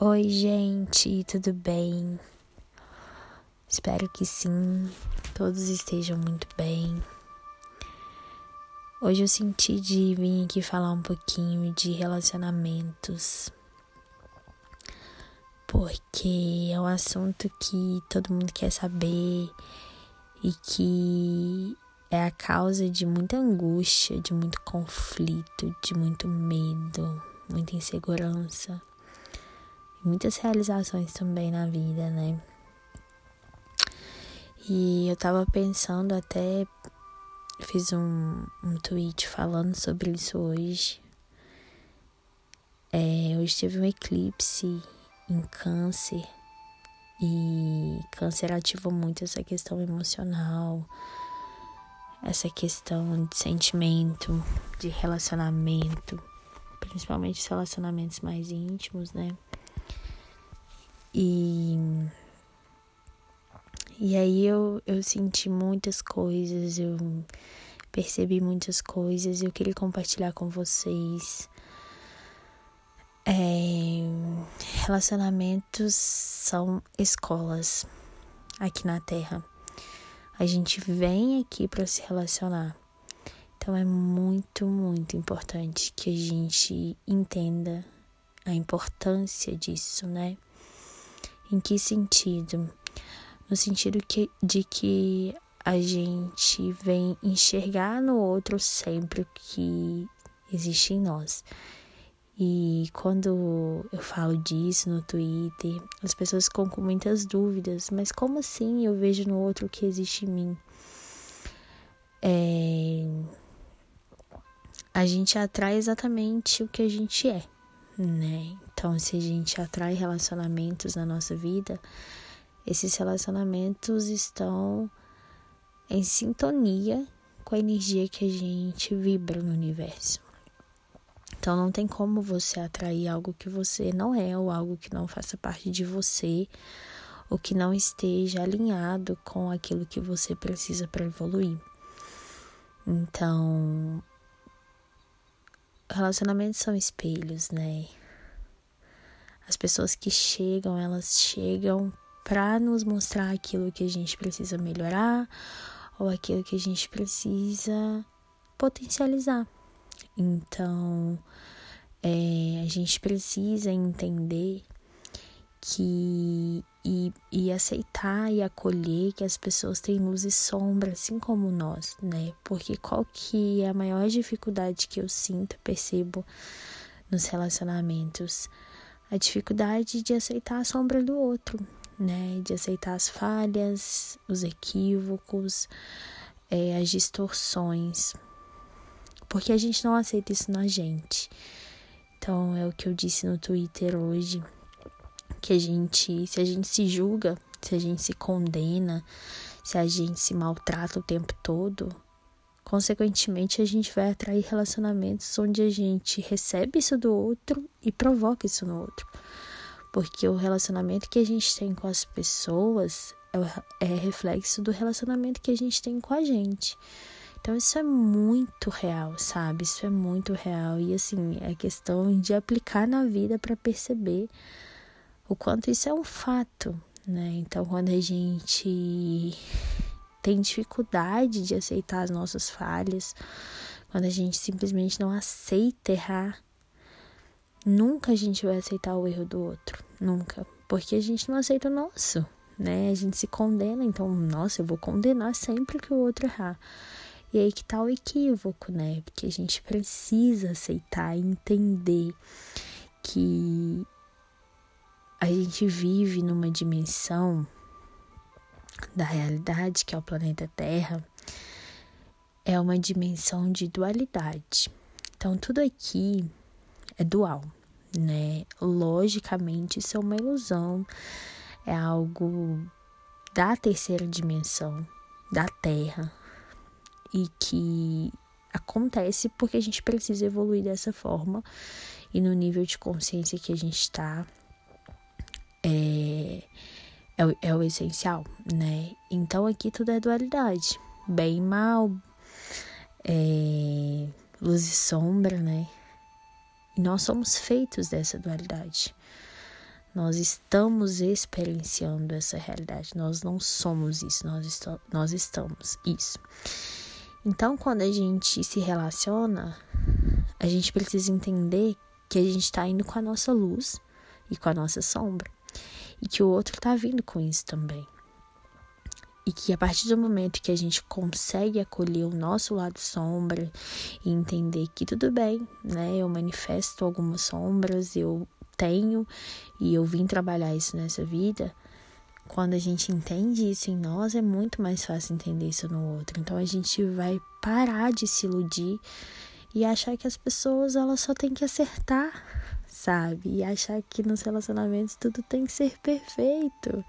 Oi, gente, tudo bem? Espero que sim, todos estejam muito bem. Hoje eu senti de vir aqui falar um pouquinho de relacionamentos, porque é um assunto que todo mundo quer saber e que é a causa de muita angústia, de muito conflito, de muito medo, muita insegurança muitas realizações também na vida, né? E eu tava pensando até fiz um, um tweet falando sobre isso hoje. É, hoje teve um eclipse em câncer e câncer ativa muito essa questão emocional, essa questão de sentimento, de relacionamento, principalmente os relacionamentos mais íntimos, né? E, e aí eu, eu senti muitas coisas, eu percebi muitas coisas e eu queria compartilhar com vocês. É, relacionamentos são escolas aqui na Terra. A gente vem aqui para se relacionar. Então é muito, muito importante que a gente entenda a importância disso, né? Em que sentido? No sentido que, de que a gente vem enxergar no outro sempre o que existe em nós. E quando eu falo disso no Twitter, as pessoas ficam com muitas dúvidas. Mas como assim eu vejo no outro o que existe em mim? É... A gente atrai exatamente o que a gente é né? Então, se a gente atrai relacionamentos na nossa vida, esses relacionamentos estão em sintonia com a energia que a gente vibra no universo. Então, não tem como você atrair algo que você não é ou algo que não faça parte de você ou que não esteja alinhado com aquilo que você precisa para evoluir. Então, relacionamentos são espelhos, né? As pessoas que chegam, elas chegam para nos mostrar aquilo que a gente precisa melhorar ou aquilo que a gente precisa potencializar. Então, é, a gente precisa entender que e, e aceitar e acolher que as pessoas têm luz e sombra, assim como nós, né? Porque qual que é a maior dificuldade que eu sinto, percebo nos relacionamentos? A dificuldade de aceitar a sombra do outro, né? De aceitar as falhas, os equívocos, é, as distorções. Porque a gente não aceita isso na gente. Então, é o que eu disse no Twitter hoje que a gente, se a gente se julga, se a gente se condena, se a gente se maltrata o tempo todo, consequentemente a gente vai atrair relacionamentos onde a gente recebe isso do outro e provoca isso no outro. Porque o relacionamento que a gente tem com as pessoas é, é reflexo do relacionamento que a gente tem com a gente. Então isso é muito real, sabe? Isso é muito real e assim, é questão de aplicar na vida para perceber o quanto isso é um fato, né? Então, quando a gente tem dificuldade de aceitar as nossas falhas, quando a gente simplesmente não aceita errar, nunca a gente vai aceitar o erro do outro, nunca, porque a gente não aceita o nosso, né? A gente se condena, então, nossa, eu vou condenar sempre que o outro errar. E aí que tá o equívoco, né? Porque a gente precisa aceitar entender que a gente vive numa dimensão da realidade que é o planeta Terra, é uma dimensão de dualidade. Então, tudo aqui é dual, né? Logicamente, isso é uma ilusão, é algo da terceira dimensão, da Terra, e que acontece porque a gente precisa evoluir dessa forma e no nível de consciência que a gente está é, é, o, é o essencial, né? Então aqui tudo é dualidade, bem e mal, é, luz e sombra, né? E nós somos feitos dessa dualidade. Nós estamos experienciando essa realidade. Nós não somos isso, nós, nós estamos isso. Então, quando a gente se relaciona, a gente precisa entender que a gente está indo com a nossa luz e com a nossa sombra. E que o outro está vindo com isso também. E que a partir do momento que a gente consegue acolher o nosso lado sombra e entender que tudo bem, né? Eu manifesto algumas sombras, eu tenho e eu vim trabalhar isso nessa vida. Quando a gente entende isso em nós, é muito mais fácil entender isso no outro. Então a gente vai parar de se iludir e achar que as pessoas elas só têm que acertar, sabe? E achar que nos relacionamentos tudo tem que ser perfeito,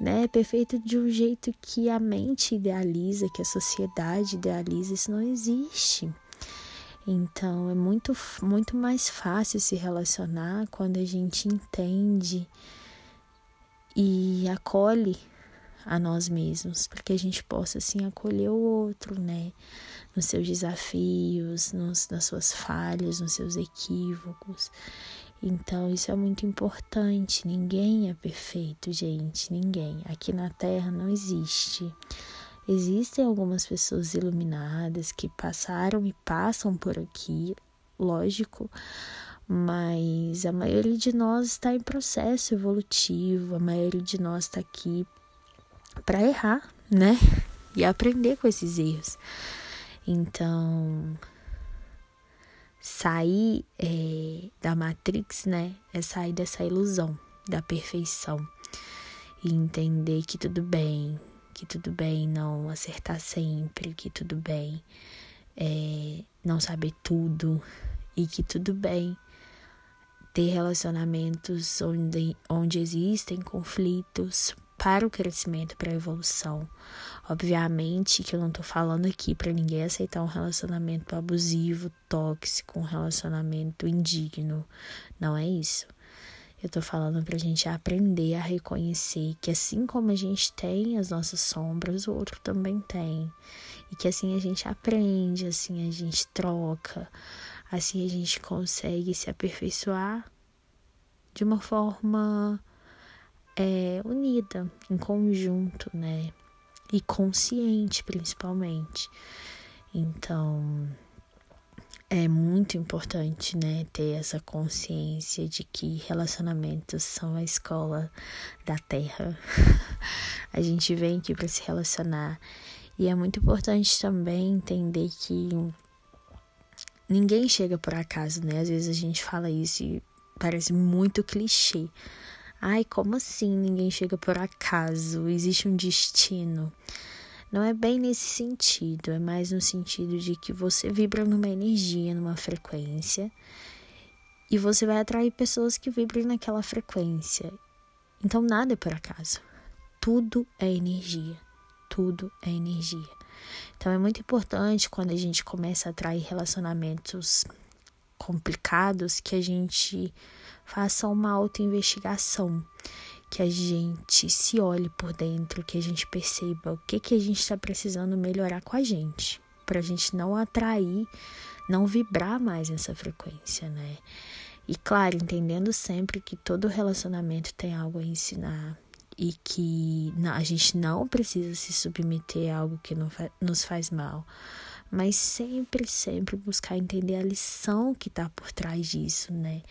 né? Perfeito de um jeito que a mente idealiza, que a sociedade idealiza, isso não existe. Então é muito, muito mais fácil se relacionar quando a gente entende e acolhe a nós mesmos, para que a gente possa assim acolher o outro, né? Nos seus desafios, nos, nas suas falhas, nos seus equívocos. Então, isso é muito importante. Ninguém é perfeito, gente, ninguém. Aqui na Terra não existe. Existem algumas pessoas iluminadas que passaram e passam por aqui, lógico, mas a maioria de nós está em processo evolutivo, a maioria de nós está aqui para errar, né? E aprender com esses erros. Então, sair é, da Matrix, né? É sair dessa ilusão da perfeição e entender que tudo bem, que tudo bem não acertar sempre, que tudo bem é, não saber tudo e que tudo bem ter relacionamentos onde, onde existem conflitos para o crescimento, para a evolução. Obviamente que eu não tô falando aqui para ninguém aceitar um relacionamento abusivo, tóxico, um relacionamento indigno. Não é isso. Eu tô falando pra gente aprender a reconhecer que assim como a gente tem as nossas sombras, o outro também tem. E que assim a gente aprende, assim a gente troca, Assim a gente consegue se aperfeiçoar de uma forma é, unida, em conjunto, né? E consciente, principalmente. Então, é muito importante, né, ter essa consciência de que relacionamentos são a escola da Terra. a gente vem aqui para se relacionar e é muito importante também entender que ninguém chega por acaso, né? Às vezes a gente fala isso e parece muito clichê. Ai, como assim ninguém chega por acaso? Existe um destino. Não é bem nesse sentido, é mais no sentido de que você vibra numa energia, numa frequência, e você vai atrair pessoas que vibrem naquela frequência. Então nada é por acaso. Tudo é energia. Tudo é energia. Então é muito importante quando a gente começa a atrair relacionamentos complicados que a gente faça uma autoinvestigação, que a gente se olhe por dentro, que a gente perceba o que que a gente está precisando melhorar com a gente, para a gente não atrair, não vibrar mais nessa frequência, né? E claro, entendendo sempre que todo relacionamento tem algo a ensinar, e que a gente não precisa se submeter a algo que nos faz mal, mas sempre, sempre buscar entender a lição que está por trás disso, né?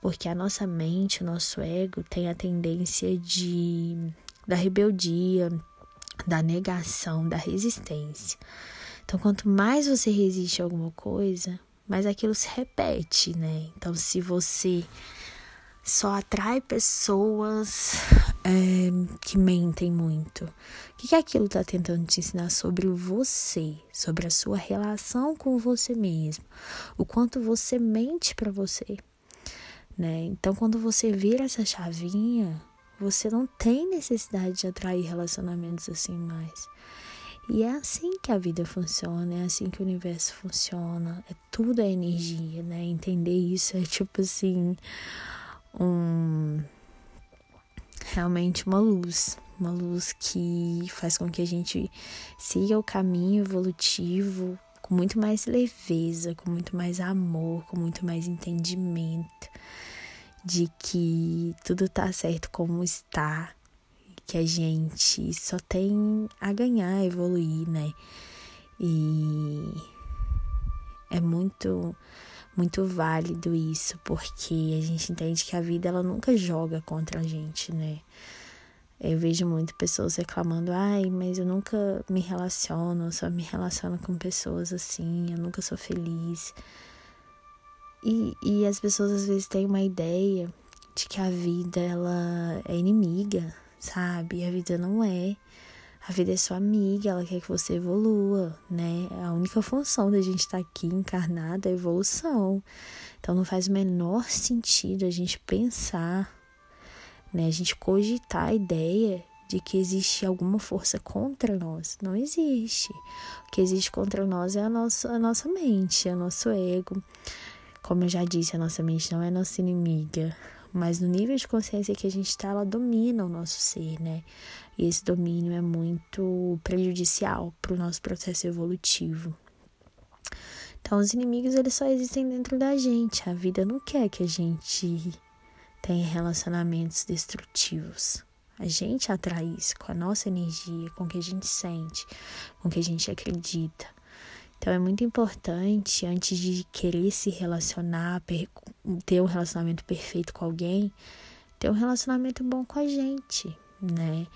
Porque a nossa mente, o nosso ego tem a tendência de da rebeldia, da negação, da resistência. Então, quanto mais você resiste a alguma coisa, mais aquilo se repete, né? Então, se você só atrai pessoas é, que mentem muito. O que, que aquilo está tentando te ensinar sobre você, sobre a sua relação com você mesmo, o quanto você mente para você, né? Então, quando você vira essa chavinha, você não tem necessidade de atrair relacionamentos assim mais. E é assim que a vida funciona, é assim que o universo funciona. É tudo é energia, né? Entender isso é tipo assim um realmente uma luz, uma luz que faz com que a gente siga o caminho evolutivo com muito mais leveza, com muito mais amor, com muito mais entendimento. de que tudo tá certo como está, que a gente só tem a ganhar, a evoluir, né? E é muito muito válido isso, porque a gente entende que a vida ela nunca joga contra a gente, né? Eu vejo muito pessoas reclamando, ai, mas eu nunca me relaciono, eu só me relaciono com pessoas assim, eu nunca sou feliz. E, e as pessoas às vezes têm uma ideia de que a vida ela é inimiga, sabe? A vida não é. A vida é sua amiga, ela quer que você evolua, né? A única função da gente estar tá aqui encarnada é a evolução. Então não faz o menor sentido a gente pensar, né? A gente cogitar a ideia de que existe alguma força contra nós. Não existe. O que existe contra nós é a nossa, a nossa mente, é o nosso ego. Como eu já disse, a nossa mente não é nossa inimiga. Mas no nível de consciência que a gente está, ela domina o nosso ser, né? E esse domínio é muito prejudicial para o nosso processo evolutivo. Então, os inimigos eles só existem dentro da gente. A vida não quer que a gente tenha relacionamentos destrutivos. A gente atrai isso com a nossa energia, com o que a gente sente, com o que a gente acredita. Então é muito importante, antes de querer se relacionar, ter um relacionamento perfeito com alguém, ter um relacionamento bom com a gente, né?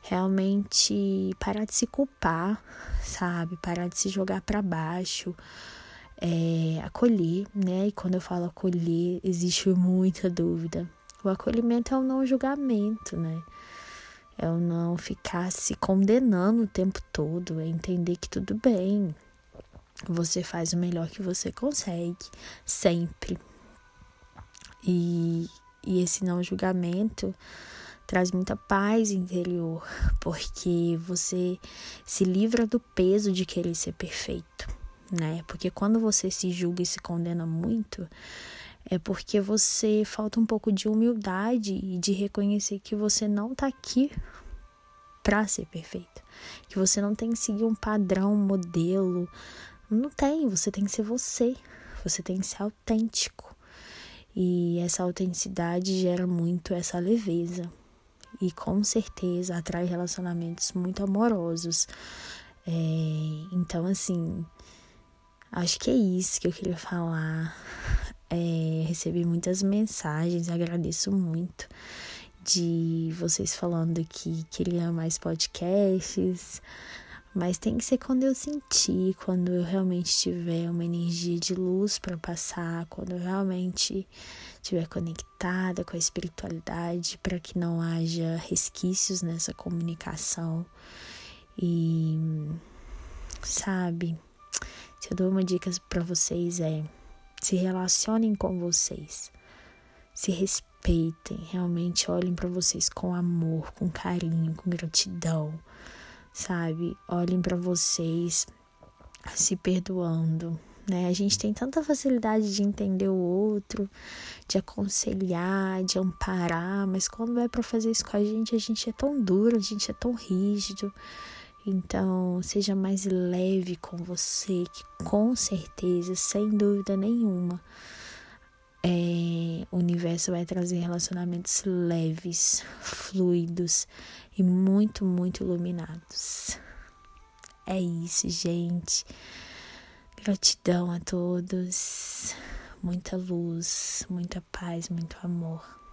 Realmente parar de se culpar, sabe? Parar de se jogar para baixo, é, acolher, né? E quando eu falo acolher, existe muita dúvida. O acolhimento é o não julgamento, né? É o não ficar se condenando o tempo todo, é entender que tudo bem, você faz o melhor que você consegue, sempre. E, e esse não julgamento traz muita paz interior, porque você se livra do peso de querer ser perfeito, né? Porque quando você se julga e se condena muito, é porque você falta um pouco de humildade e de reconhecer que você não tá aqui para ser perfeito, que você não tem que seguir um padrão, um modelo, não tem, você tem que ser você. Você tem que ser autêntico. E essa autenticidade gera muito essa leveza. E com certeza atrai relacionamentos muito amorosos. É, então, assim, acho que é isso que eu queria falar. É, recebi muitas mensagens, agradeço muito de vocês falando que queriam mais podcasts. Mas tem que ser quando eu sentir, quando eu realmente tiver uma energia de luz para passar, quando eu realmente estiver conectada com a espiritualidade, para que não haja resquícios nessa comunicação. E sabe, se eu dou uma dica para vocês é se relacionem com vocês. Se respeitem, realmente olhem para vocês com amor, com carinho, com gratidão sabe? Olhem para vocês se perdoando, né? A gente tem tanta facilidade de entender o outro, de aconselhar, de amparar, mas quando é para fazer isso com a gente, a gente é tão duro, a gente é tão rígido. Então, seja mais leve com você, que com certeza, sem dúvida nenhuma, é, o universo vai trazer relacionamentos leves, fluidos e muito, muito iluminados. É isso, gente. Gratidão a todos. Muita luz, muita paz, muito amor.